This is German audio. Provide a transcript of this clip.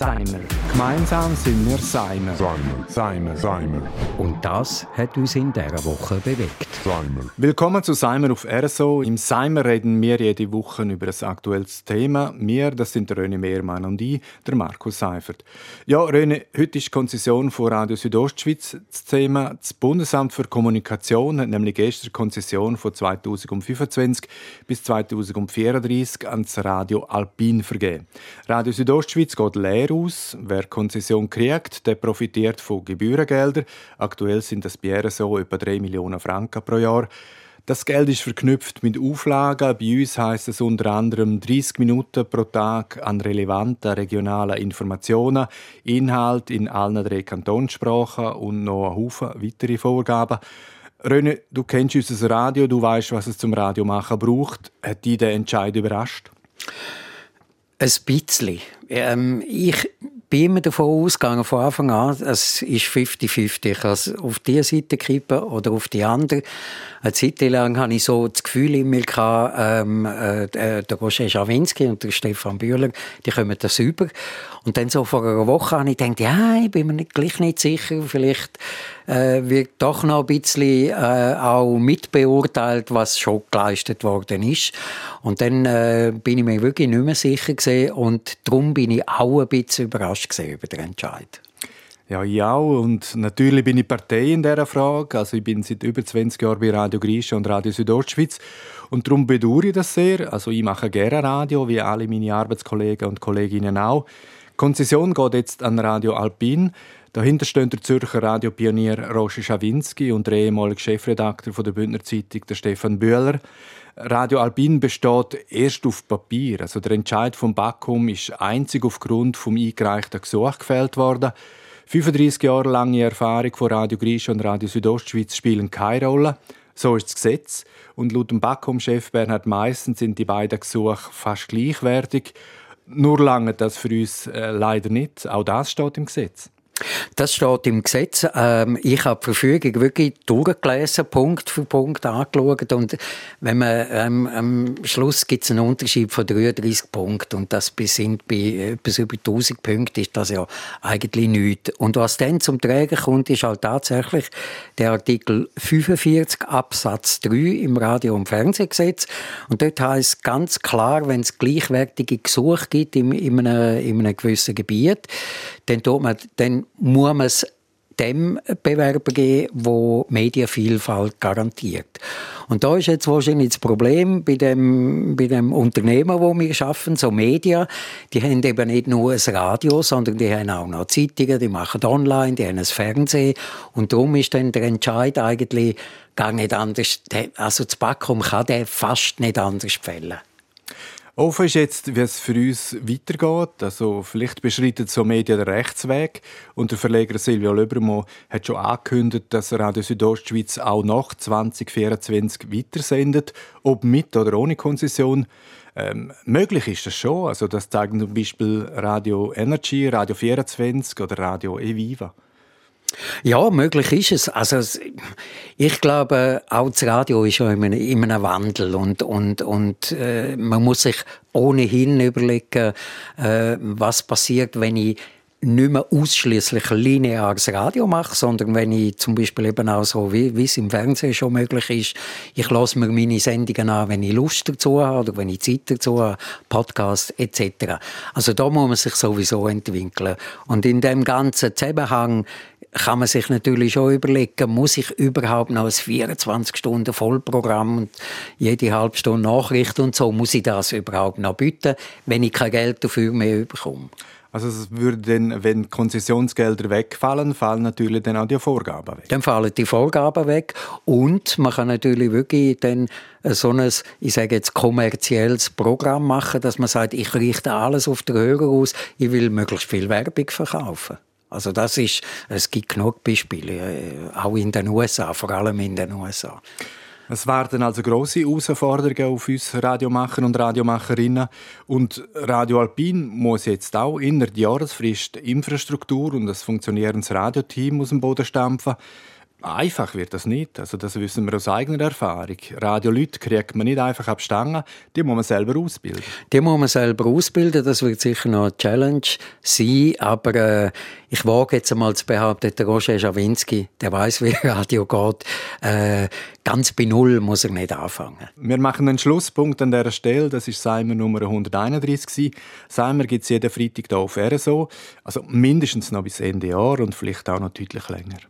Seimer. Gemeinsam sind wir Seimer. Seimer. Seimer. Seimer. Und das hat uns in dieser Woche bewegt. Seimer. Willkommen zu Seimer auf RSO. Im Seimer reden wir jede Woche über ein aktuelles Thema. Wir, das sind der René Mehrmann und ich, der Markus Seifert. Ja, René, heute ist die Konzession von Radio Südostschweiz das Thema. Das Bundesamt für Kommunikation hat nämlich gestern die Konzession von 2025 bis 2034 ans Radio Alpin vergeben. Radio Südostschweiz geht leer aus. Wer Konzession kriegt, der profitiert von Gebührengeldern. Aktuell sind das bei RSO etwa 3 Millionen Franken pro Jahr. Das Geld ist verknüpft mit Auflagen. Bei uns heißt es unter anderem 30 Minuten pro Tag an relevanten regionalen Informationen, Inhalt in allen drei Kantonssprachen und noch ein Haufen weitere Vorgaben. René, du kennst unser Radio, du weißt, was es zum Radiomachen braucht. Hat dich der Entscheid überrascht? Ein bisschen. Ähm, ich bin immer davon ausgegangen, von Anfang an, es ist 50-50. Ich kann es auf diese Seite kippen oder auf die andere. Eine Zeit lang hatte ich so das Gefühl in mir, ähm, äh, der Roger Schawinski und der Stefan Bühler, die kommen das über. Und dann so vor einer Woche habe ich gedacht, ja, ich bin mir nicht, gleich nicht sicher, vielleicht äh, wird doch noch ein bisschen äh, auch mitbeurteilt, was schon geleistet worden ist. Und dann äh, bin ich mir wirklich nicht mehr sicher gesehen und darum bin ich auch ein bisschen überrascht über den Entscheid. Ja, ich auch. Und natürlich bin ich Partei in dieser Frage. Also ich bin seit über 20 Jahren bei Radio Grisha und Radio Südostschweiz. Und darum bedauere ich das sehr. Also ich mache gerne Radio, wie alle meine Arbeitskollegen und Kolleginnen auch. Die Konzession geht jetzt an Radio Alpin. Dahinter stehen der Zürcher Radiopionier Roger Schawinski und der ehemalige Chefredakteur der Bündner Zeitung, der Stefan Bühler. Radio Alpin besteht erst auf Papier. Also der Entscheid vom Backum ist einzig aufgrund vom eingereichten Gesuch gefällt worden. 35 Jahre lange Erfahrung von Radio Grisha und Radio Südostschweiz spielen keine Rolle. So ist das Gesetz. Und laut dem Backom-Chef Bernhard Meissen sind die beiden Gesuche fast gleichwertig. Nur lange das für uns äh, leider nicht. Auch das steht im Gesetz. Das steht im Gesetz. Ähm, ich habe die Verfügung wirklich durchgelesen, Punkt für Punkt angeschaut. Und wenn man, ähm, am Schluss gibt es einen Unterschied von 33 Punkten. Und das sind bei etwas über 1000 Punkten ist das ja eigentlich nichts. Und was dann zum Träger kommt, ist halt tatsächlich der Artikel 45 Absatz 3 im Radio- und Fernsehgesetz. Und dort heißt ganz klar, wenn es gleichwertige Gesuche gibt in, in, einem, in einem gewissen Gebiet, dann, tut man, dann muss man es dem Bewerber geben, wo Medienvielfalt garantiert. Und da ist jetzt wahrscheinlich das Problem bei dem, bei dem Unternehmen, wo wir schaffen, so Medien, die haben eben nicht nur ein Radio, sondern die haben auch noch Zeitungen, die machen online, die haben ein Fernsehen und darum ist dann der Entscheid eigentlich gar nicht anders. Also das Backum kann der fast nicht anders fällen. Offen ist jetzt, wie es für uns weitergeht. Also vielleicht beschreitet so Medien den Rechtsweg. Und der Verleger Silvio Löbermo hat schon angekündigt, dass er Radio Südostschweiz auch nach 2024 weitersendet, ob mit oder ohne Konzession. Ähm, möglich ist das schon. Also das zeigen zum Beispiel Radio Energy, Radio 24 oder Radio Eviva. Ja, möglich ist es. Also ich glaube, auch das Radio ist ja in einem, in einem Wandel und und und äh, man muss sich ohnehin überlegen, äh, was passiert, wenn ich nicht mehr ausschließlich lineares Radio mache, sondern wenn ich zum Beispiel eben auch so, wie, wie es im Fernsehen schon möglich ist, ich lasse mir meine Sendungen an, wenn ich Lust dazu habe oder wenn ich Zeit dazu habe, Podcast etc. Also da muss man sich sowieso entwickeln. Und in dem ganzen Zusammenhang kann man sich natürlich schon überlegen, muss ich überhaupt noch ein 24-Stunden-Vollprogramm und jede halbe Stunde Nachricht und so, muss ich das überhaupt noch bieten, wenn ich kein Geld dafür mehr bekomme? Also es würde dann, wenn Konzessionsgelder wegfallen, fallen natürlich dann auch die Vorgaben weg. Dann fallen die Vorgaben weg und man kann natürlich wirklich dann so ein, ich sage jetzt, kommerzielles Programm machen, dass man sagt, ich richte alles auf den Hörer aus, ich will möglichst viel Werbung verkaufen. Also das ist, es gibt genug Beispiele, äh, auch in den USA, vor allem in den USA. Es werden also große Herausforderungen auf uns Radiomacher und Radiomacherinnen. Und Radio Alpin muss jetzt auch innerhalb der Jahresfrist Infrastruktur und das funktionierendes Radioteam aus dem Boden stampfen. Einfach wird das nicht. Also das wissen wir aus eigener Erfahrung. Radioleute kriegt man nicht einfach ab Stangen, die muss man selber ausbilden. Die muss man selber ausbilden, das wird sicher noch eine Challenge sein, aber äh, ich wage jetzt einmal zu behaupten, der Roger Schawinski, der weiß, wie Radio geht, äh, ganz bei Null muss er nicht anfangen. Wir machen einen Schlusspunkt an dieser Stelle, das ist Seimer Nummer 131 Seimer gibt es jeden Freitag hier auf RSO, also mindestens noch bis Ende Jahr und vielleicht auch noch deutlich länger.